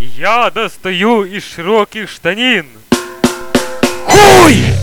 Я достаю из широких штанин. Хуй!